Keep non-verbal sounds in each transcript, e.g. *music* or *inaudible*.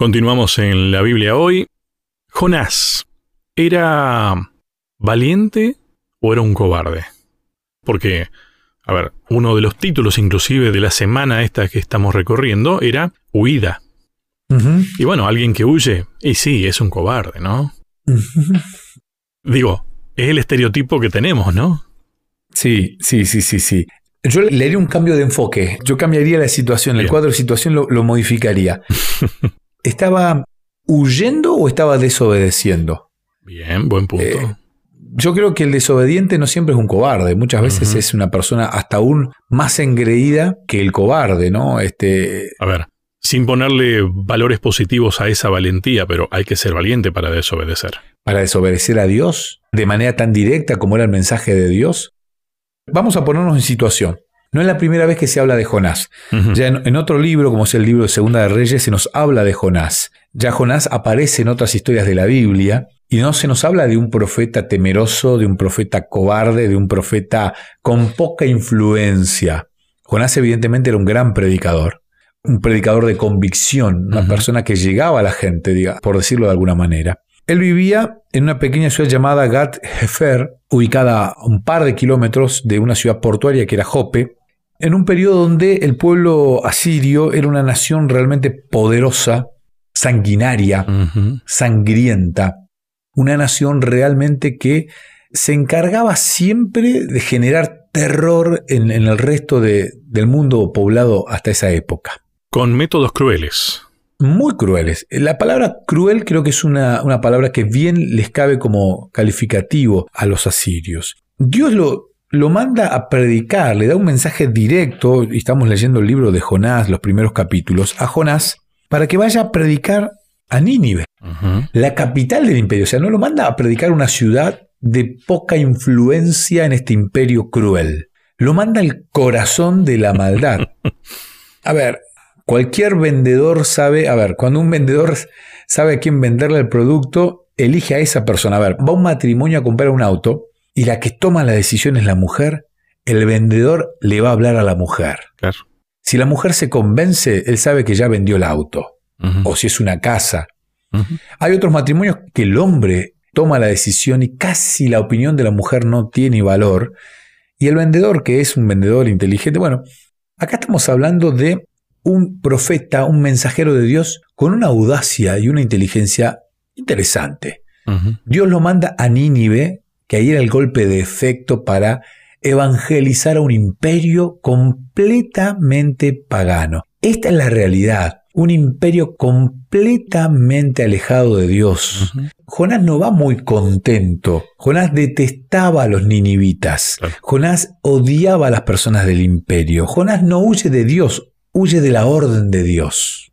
Continuamos en la Biblia hoy. Jonás, ¿era valiente o era un cobarde? Porque, a ver, uno de los títulos inclusive de la semana esta que estamos recorriendo era huida. Y bueno, alguien que huye, y sí, es un cobarde, ¿no? Digo, es el estereotipo que tenemos, ¿no? Sí, sí, sí, sí, sí. Yo le haría un cambio de enfoque. Yo cambiaría la situación, el cuadro de situación lo, modificaría. *laughs* ¿Estaba huyendo o estaba desobedeciendo? Bien, buen punto. Eh, yo creo que el desobediente no siempre es un cobarde, muchas veces es una persona hasta aún más engreída que el cobarde, ¿no? Este... A ver, sin ponerle valores positivos a esa valentía, pero hay que ser valiente para desobedecer. ¿Para desobedecer a Dios? ¿De manera tan directa como era el mensaje de Dios? Vamos a ponernos en situación. No es la primera vez que se habla de Jonás. Ya en, otro libro, como es el libro de Segunda de Reyes, se nos habla de Jonás. Ya Jonás aparece en otras historias de la Biblia y no se nos habla de un profeta temeroso, de un profeta cobarde, de un profeta con poca influencia. Jonás evidentemente era un gran predicador, un predicador de convicción, una persona que llegaba a la gente, diga, por decirlo de alguna manera. Él vivía en una pequeña ciudad llamada Gat Hefer, ubicada a un par de kilómetros de una ciudad portuaria que era Jope, en un periodo donde el pueblo asirio era una nación realmente poderosa, sanguinaria, sangrienta, una nación realmente que se encargaba siempre de generar terror en, el resto del mundo poblado hasta esa época. Con métodos crueles muy crueles. La palabra cruel creo que es una, palabra que bien les cabe como calificativo a los asirios. Dios lo, lo manda a predicar, le da un mensaje directo, y estamos leyendo el libro de Jonás, los primeros capítulos, a Jonás, para que vaya a predicar a Nínive, la capital del imperio. O sea, no lo manda a predicar una ciudad de poca influencia en este imperio cruel. Lo manda al corazón de la maldad. *laughs* A ver, Cualquier vendedor sabe, a ver, cuando un vendedor sabe a quién venderle el producto, elige a esa persona. A ver, va un matrimonio a comprar un auto y la que toma la decisión es la mujer, el vendedor le va a hablar a la mujer. Claro. Si la mujer se convence, él sabe que ya vendió el auto. O si es una casa. Hay otros matrimonios que el hombre toma la decisión y casi la opinión de la mujer no tiene valor. Y el vendedor, que es un vendedor inteligente, bueno, acá estamos hablando de un profeta, un mensajero de Dios con una audacia y una inteligencia interesante. Dios lo manda a Nínive, que ahí era el golpe de efecto para evangelizar a un imperio completamente pagano. Esta es la realidad, un imperio completamente alejado de Dios. Jonás no va muy contento. Jonás detestaba a los ninivitas. Jonás odiaba a las personas del imperio. Jonás no huye de Dios, huye de la orden de Dios.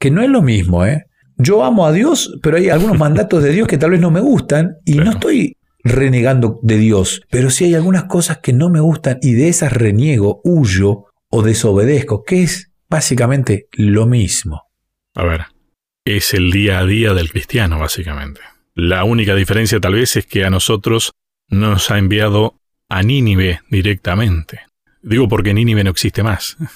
Que no es lo mismo, ¿eh? Yo amo a Dios, pero hay algunos *laughs* mandatos de Dios que tal vez no me gustan y no estoy renegando de Dios, pero sí hay algunas cosas que no me gustan y de esas reniego, huyo o desobedezco, que es básicamente lo mismo. A ver, es el día a día del cristiano, básicamente. La única diferencia tal vez es que a nosotros nos ha enviado a Nínive directamente. Digo porque Nínive no existe más. *laughs*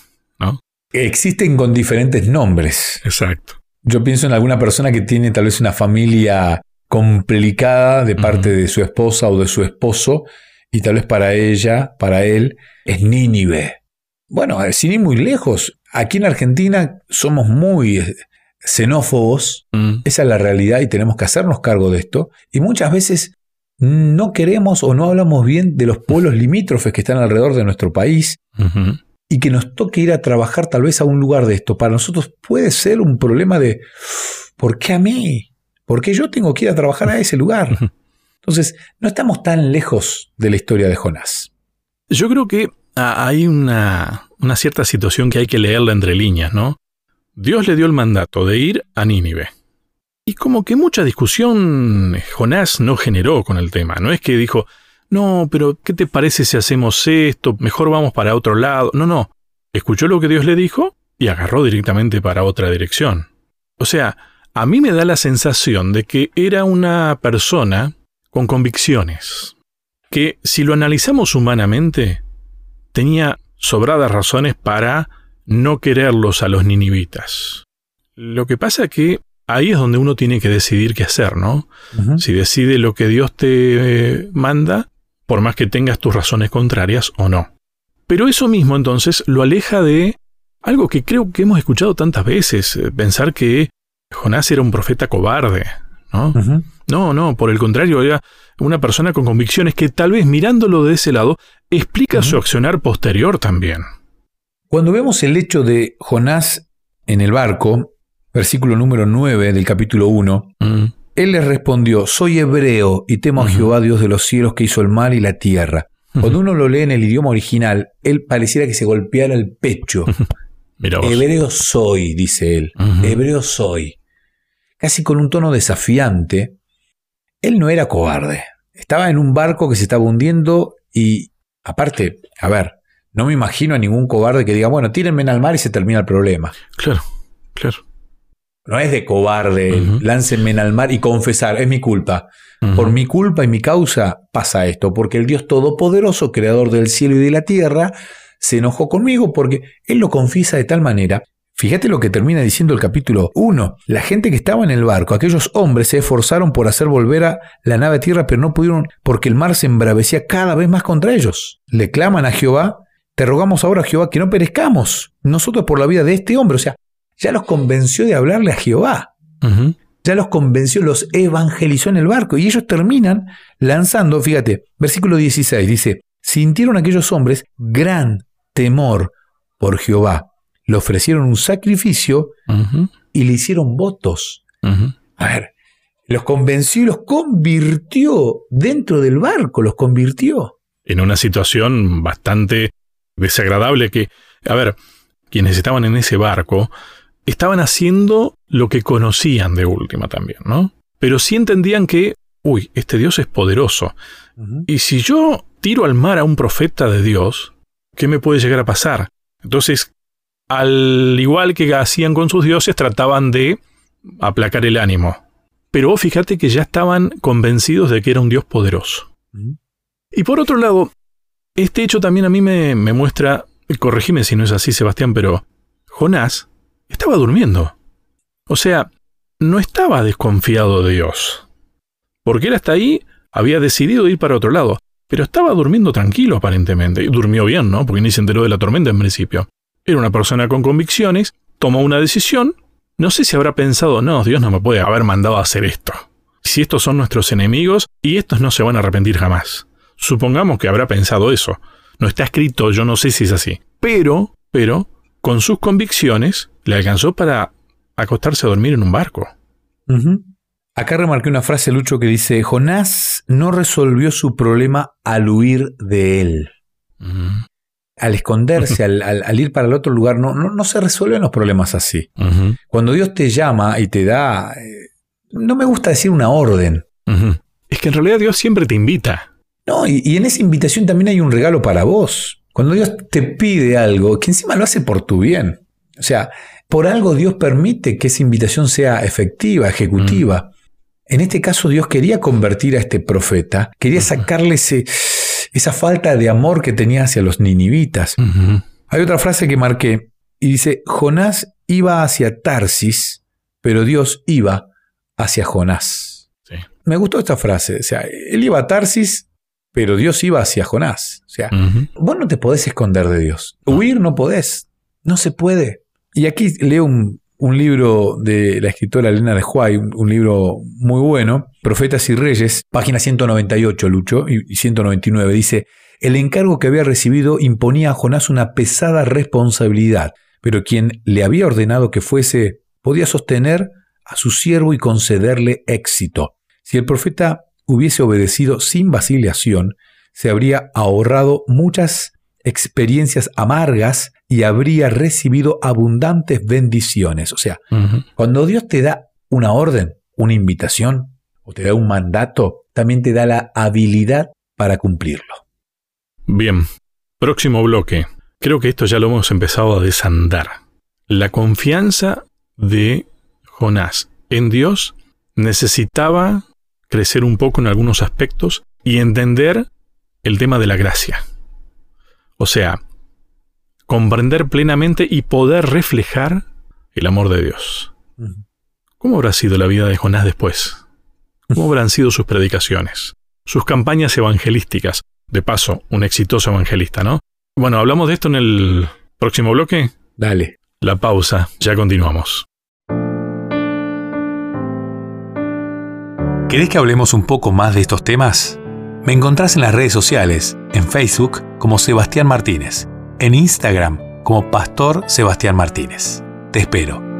Existen con diferentes nombres. Exacto. Yo pienso en alguna persona que tiene tal vez una familia complicada de parte de su esposa o de su esposo, y tal vez para ella, para él, es Nínive. Bueno, sin ir muy lejos, aquí en Argentina somos muy eh, xenófobos, mm. esa es la realidad y tenemos que hacernos cargo de esto, y muchas veces no queremos o no hablamos bien de los pueblos limítrofes que están alrededor de nuestro país, y que nos toque ir a trabajar tal vez a un lugar de esto, para nosotros puede ser un problema de, ¿por qué a mí? ¿Por qué yo tengo que ir a trabajar a ese lugar? Entonces, no estamos tan lejos de la historia de Jonás. Yo creo que hay una, una cierta situación que hay que leerla entre líneas, ¿no? Dios le dio el mandato de ir a Nínive. Y como que mucha discusión Jonás no generó con el tema. No es que dijo, no, pero ¿qué te parece si hacemos esto? Mejor vamos para otro lado. No, no. Escuchó lo que Dios le dijo y agarró directamente para otra dirección. O sea, a mí me da la sensación de que era una persona con convicciones, que si lo analizamos humanamente, tenía sobradas razones para no quererlos a los ninivitas. Lo que pasa es que ahí es donde uno tiene que decidir qué hacer, ¿no? Si decide lo que Dios te manda, por más que tengas tus razones contrarias o no. Pero eso mismo entonces lo aleja de algo que creo que hemos escuchado tantas veces, eh, pensar que Jonás era un profeta cobarde, ¿no? No, no, por el contrario, era una persona con convicciones que tal vez mirándolo de ese lado explica su accionar posterior también. Cuando vemos el hecho de Jonás en el barco, versículo número 9 del capítulo 1, mm. él les respondió, soy hebreo y temo a Jehová Dios de los cielos que hizo el mar y la tierra. Cuando uno lo lee en el idioma original, él pareciera que se golpeara el pecho. *laughs* hebreo soy, dice él, hebreo soy. Casi con un tono desafiante. Él no era cobarde. Estaba en un barco que se estaba hundiendo y, aparte, a ver, no me imagino a ningún cobarde que diga, bueno, tírenme al mar y se termina el problema. Claro, claro. No es de cobarde, láncenme al mar y confesar, es mi culpa. Por mi culpa y mi causa pasa esto, porque el Dios Todopoderoso, creador del cielo y de la tierra, se enojó conmigo porque Él lo confiesa de tal manera. Fíjate lo que termina diciendo el capítulo 1. La gente que estaba en el barco, aquellos hombres se esforzaron por hacer volver a la nave a tierra, pero no pudieron porque el mar se embravecía cada vez más contra ellos. Le claman a Jehová, te rogamos ahora, Jehová, que no perezcamos nosotros por la vida de este hombre. O sea, ya los convenció de hablarle a Jehová. Ya los convenció, los evangelizó en el barco. Y ellos terminan lanzando, fíjate, versículo 16 dice, sintieron aquellos hombres gran temor por Jehová. Le ofrecieron un sacrificio y le hicieron votos. A ver, los convenció y los convirtió dentro del barco, los convirtió. En una situación bastante desagradable que, a ver, quienes estaban en ese barco estaban haciendo lo que conocían de última también, ¿no? Pero sí entendían que, uy, este Dios es poderoso. Y si yo tiro al mar a un profeta de Dios, ¿qué me puede llegar a pasar? Entonces, al igual que hacían con sus dioses, trataban de aplacar el ánimo. Pero fíjate que ya estaban convencidos de que era un Dios poderoso. Y por otro lado, este hecho también a mí me, me muestra, corregime si no es así, Sebastián, pero Jonás estaba durmiendo. O sea, no estaba desconfiado de Dios. Porque él hasta ahí había decidido ir para otro lado, pero estaba durmiendo tranquilo aparentemente. Y durmió bien, ¿no? Porque ni se enteró de la tormenta en principio. Era una persona con convicciones, tomó una decisión. No sé si habrá pensado, no, Dios no me puede haber mandado a hacer esto. Si estos son nuestros enemigos y estos no se van a arrepentir jamás. Supongamos que habrá pensado eso. No está escrito, yo no sé si es así. Pero, pero, con sus convicciones, le alcanzó para acostarse a dormir en un barco. Acá remarqué una frase, Lucho, que dice, Jonás no resolvió su problema al huir de él. Al esconderse, al, ir para el otro lugar, no, no, se resuelven los problemas así. Cuando Dios te llama y te da, eh, no me gusta decir una orden. Es que en realidad Dios siempre te invita. No, y en esa invitación también hay un regalo para vos. Cuando Dios te pide algo, que encima lo hace por tu bien. O sea, por algo Dios permite que esa invitación sea efectiva, ejecutiva. En este caso Dios quería convertir a este profeta, quería sacarle esa falta de amor que tenía hacia los ninivitas. Hay otra frase que marqué y dice, Jonás iba hacia Tarsis, pero Dios iba hacia Jonás. Me gustó esta frase. O sea, él iba a Tarsis, pero Dios iba hacia Jonás. O sea, vos no te podés esconder de Dios. Huir no podés. No se puede. Y aquí leo un, libro de la escritora Elena de Huay, un, libro muy bueno, Profetas y Reyes, página 198, Lucho, y 199. Dice, el encargo que había recibido imponía a Jonás una pesada responsabilidad, pero quien le había ordenado que fuese podía sostener a su siervo y concederle éxito. Si el profeta hubiese obedecido sin vacilación, se habría ahorrado muchas experiencias amargas y habría recibido abundantes bendiciones. O sea, cuando Dios te da una orden, una invitación o te da un mandato, también te da la habilidad para cumplirlo. Bien, próximo bloque. Creo que esto ya lo hemos empezado a desandar. La confianza de Jonás en Dios necesitaba crecer un poco en algunos aspectos y entender el tema de la gracia. O sea, comprender plenamente y poder reflejar el amor de Dios. ¿Cómo habrá sido la vida de Jonás después? ¿Cómo habrán sido sus predicaciones? Sus campañas evangelísticas. De paso, un exitoso evangelista, ¿no? Bueno, hablamos de esto en el próximo bloque. Dale. La pausa, ya continuamos. ¿Querés que hablemos un poco más de estos temas? Me encontrás en las redes sociales, en Facebook como Sebastián Martínez, en Instagram como Pastor Sebastián Martínez. Te espero.